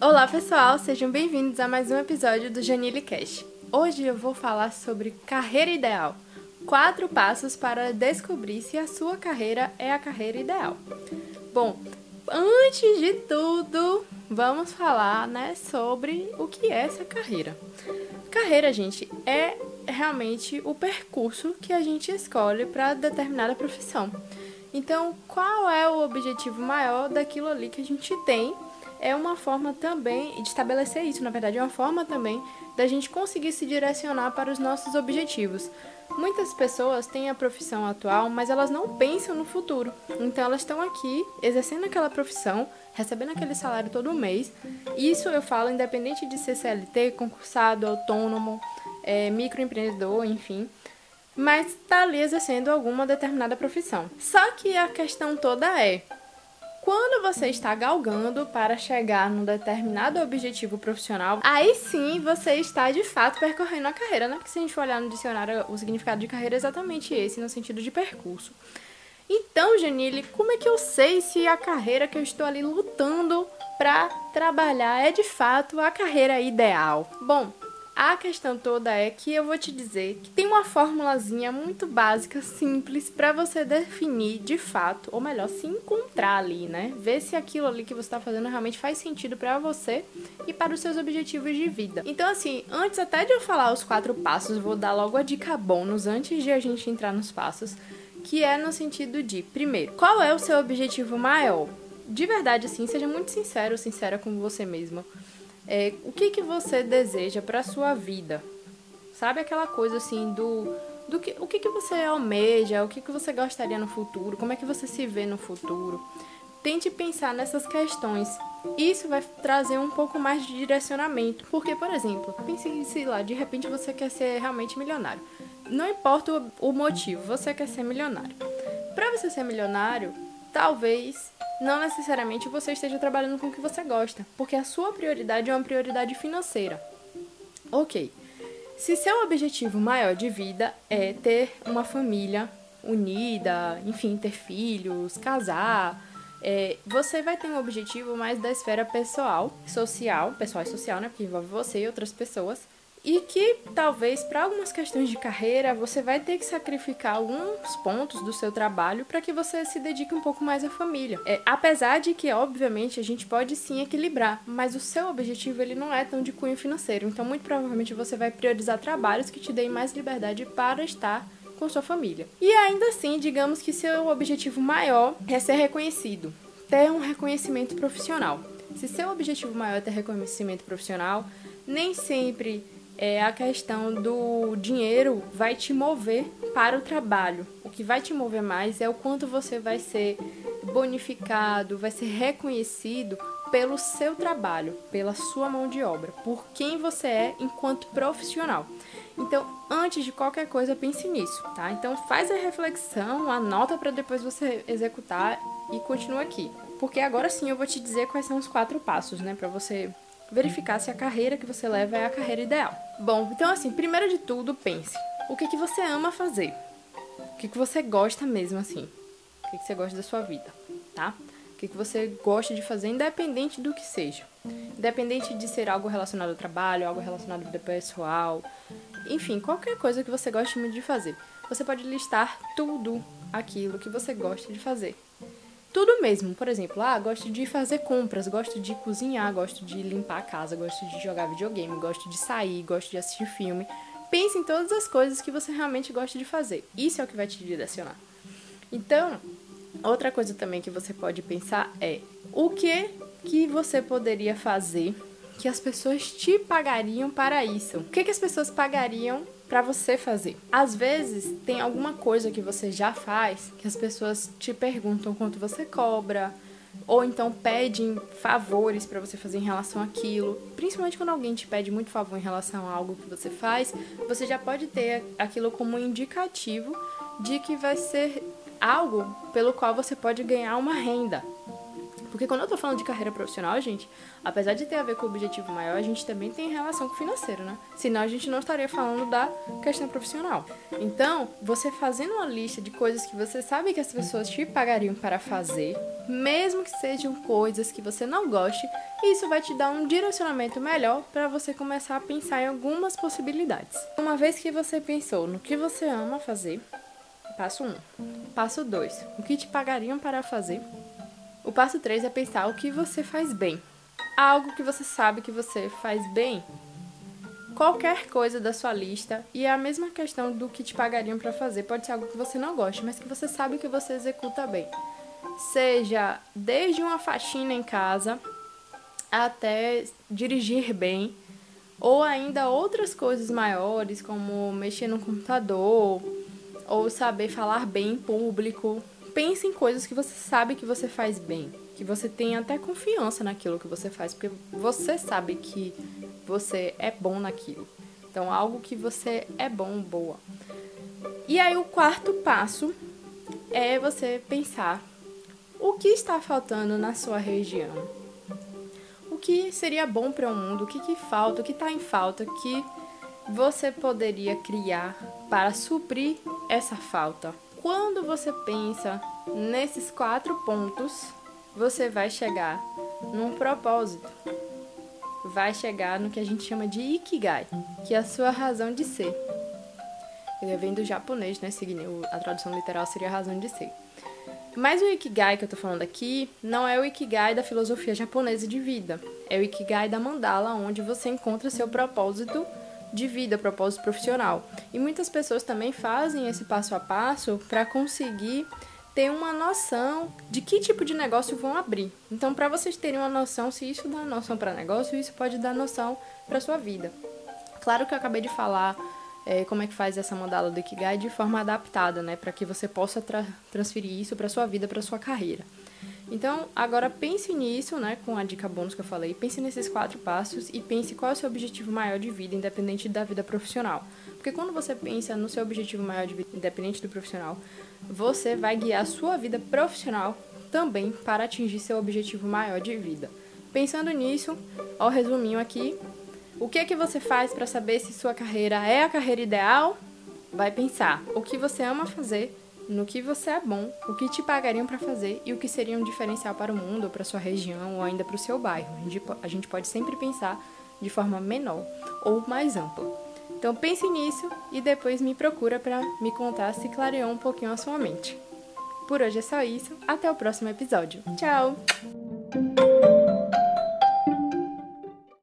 Olá pessoal, sejam bem-vindos a mais um episódio do Janile Cash. Hoje eu vou falar sobre carreira ideal. Quatro passos para descobrir se a sua carreira é a carreira ideal. Bom, antes de tudo, vamos falar, né, sobre o que é essa carreira. Carreira, gente, é realmente o percurso que a gente escolhe para determinada profissão. Então, qual é o objetivo maior daquilo ali que a gente tem? É uma forma também de estabelecer isso, na verdade, é uma forma também da gente conseguir se direcionar para os nossos objetivos. Muitas pessoas têm a profissão atual, mas elas não pensam no futuro. Então elas estão aqui exercendo aquela profissão, recebendo aquele salário todo mês. Isso eu falo independente de ser CLT, concursado, autônomo, é, microempreendedor, enfim mas está ali exercendo alguma determinada profissão. Só que a questão toda é: quando você está galgando para chegar num determinado objetivo profissional, aí sim você está de fato percorrendo a carreira, né? Porque se a gente for olhar no dicionário, o significado de carreira é exatamente esse, no sentido de percurso. Então, Janile, como é que eu sei se a carreira que eu estou ali lutando para trabalhar é de fato a carreira ideal? Bom, a questão toda é que eu vou te dizer que tem uma formulazinha muito básica, simples, para você definir de fato, ou melhor, se encontrar ali, né? Ver se aquilo ali que você está fazendo realmente faz sentido para você e para os seus objetivos de vida. Então, assim, antes até de eu falar os quatro passos, vou dar logo a dica bônus antes de a gente entrar nos passos, que é no sentido de, primeiro, qual é o seu objetivo maior? De verdade, assim, seja muito sincero, sincera com você mesmo é, o que, que você deseja para sua vida? Sabe aquela coisa assim do, do que, o que, que você almeja, o que, que você gostaria no futuro, como é que você se vê no futuro? Tente pensar nessas questões. Isso vai trazer um pouco mais de direcionamento. Porque, por exemplo, pense se lá, de repente você quer ser realmente milionário. Não importa o motivo, você quer ser milionário. Para você ser milionário, talvez não necessariamente você esteja trabalhando com o que você gosta, porque a sua prioridade é uma prioridade financeira. Ok. Se seu objetivo maior de vida é ter uma família unida, enfim, ter filhos, casar, é, você vai ter um objetivo mais da esfera pessoal, social, pessoal e social, né? Porque envolve você e outras pessoas e que talvez para algumas questões de carreira você vai ter que sacrificar alguns pontos do seu trabalho para que você se dedique um pouco mais à família. É, apesar de que, obviamente, a gente pode sim equilibrar, mas o seu objetivo ele não é tão de cunho financeiro. Então, muito provavelmente você vai priorizar trabalhos que te deem mais liberdade para estar com sua família. E ainda assim, digamos que seu objetivo maior é ser reconhecido, ter um reconhecimento profissional. Se seu objetivo maior é ter reconhecimento profissional, nem sempre é, a questão do dinheiro vai te mover para o trabalho. O que vai te mover mais é o quanto você vai ser bonificado, vai ser reconhecido pelo seu trabalho, pela sua mão de obra, por quem você é enquanto profissional. Então, antes de qualquer coisa, pense nisso, tá? Então, faz a reflexão, anota para depois você executar e continua aqui. Porque agora sim eu vou te dizer quais são os quatro passos, né, para você verificar se a carreira que você leva é a carreira ideal. Bom, então assim, primeiro de tudo, pense. O que, que você ama fazer? O que, que você gosta mesmo, assim? O que, que você gosta da sua vida, tá? O que, que você gosta de fazer, independente do que seja. Independente de ser algo relacionado ao trabalho, algo relacionado à vida pessoal, enfim, qualquer coisa que você goste muito de fazer. Você pode listar tudo aquilo que você gosta de fazer tudo mesmo. Por exemplo, ah, gosto de fazer compras, gosto de cozinhar, gosto de limpar a casa, gosto de jogar videogame, gosto de sair, gosto de assistir filme. Pense em todas as coisas que você realmente gosta de fazer. Isso é o que vai te direcionar. Então, outra coisa também que você pode pensar é o que que você poderia fazer que as pessoas te pagariam para isso? O que, que as pessoas pagariam para você fazer. Às vezes tem alguma coisa que você já faz que as pessoas te perguntam quanto você cobra, ou então pedem favores para você fazer em relação àquilo. Principalmente quando alguém te pede muito favor em relação a algo que você faz, você já pode ter aquilo como um indicativo de que vai ser algo pelo qual você pode ganhar uma renda. Porque quando eu tô falando de carreira profissional, gente, apesar de ter a ver com o objetivo maior, a gente também tem relação com o financeiro, né? Senão a gente não estaria falando da questão profissional. Então, você fazendo uma lista de coisas que você sabe que as pessoas te pagariam para fazer, mesmo que sejam coisas que você não goste, isso vai te dar um direcionamento melhor para você começar a pensar em algumas possibilidades. Uma vez que você pensou no que você ama fazer, passo 1. Um. Passo 2. O que te pagariam para fazer? O passo 3 é pensar o que você faz bem. Algo que você sabe que você faz bem. Qualquer coisa da sua lista, e é a mesma questão do que te pagariam para fazer. Pode ser algo que você não goste, mas que você sabe que você executa bem. Seja desde uma faxina em casa até dirigir bem, ou ainda outras coisas maiores, como mexer no computador, ou saber falar bem em público, pense em coisas que você sabe que você faz bem, que você tem até confiança naquilo que você faz, porque você sabe que você é bom naquilo. Então, algo que você é bom, boa. E aí, o quarto passo é você pensar o que está faltando na sua região. O que seria bom para o mundo, o que, que falta, o que está em falta, que você poderia criar para suprir essa falta. Quando você pensa nesses quatro pontos, você vai chegar num propósito. Vai chegar no que a gente chama de Ikigai, que é a sua razão de ser. Ele vem do japonês, né? A tradução literal seria a razão de ser. Mas o Ikigai que eu tô falando aqui não é o Ikigai da filosofia japonesa de vida. É o Ikigai da mandala, onde você encontra seu propósito de vida, propósito profissional. E muitas pessoas também fazem esse passo a passo para conseguir ter uma noção de que tipo de negócio vão abrir. Então, para vocês terem uma noção, se isso dá noção para negócio, isso pode dar noção para sua vida. Claro que eu acabei de falar é, como é que faz essa mandala do Ikigai de forma adaptada, né, para que você possa tra transferir isso para sua vida, para sua carreira. Então, agora pense nisso, né, com a dica bônus que eu falei, pense nesses quatro passos e pense qual é o seu objetivo maior de vida, independente da vida profissional. Porque quando você pensa no seu objetivo maior de vida, independente do profissional, você vai guiar a sua vida profissional também para atingir seu objetivo maior de vida. Pensando nisso, ó, resuminho aqui, o que é que você faz para saber se sua carreira é a carreira ideal? Vai pensar o que você ama fazer no que você é bom, o que te pagariam para fazer e o que seria um diferencial para o mundo, ou para sua região ou ainda para o seu bairro. A gente, a gente pode sempre pensar de forma menor ou mais ampla. Então pense nisso e depois me procura para me contar se clareou um pouquinho a sua mente. Por hoje é só isso, até o próximo episódio. Tchau!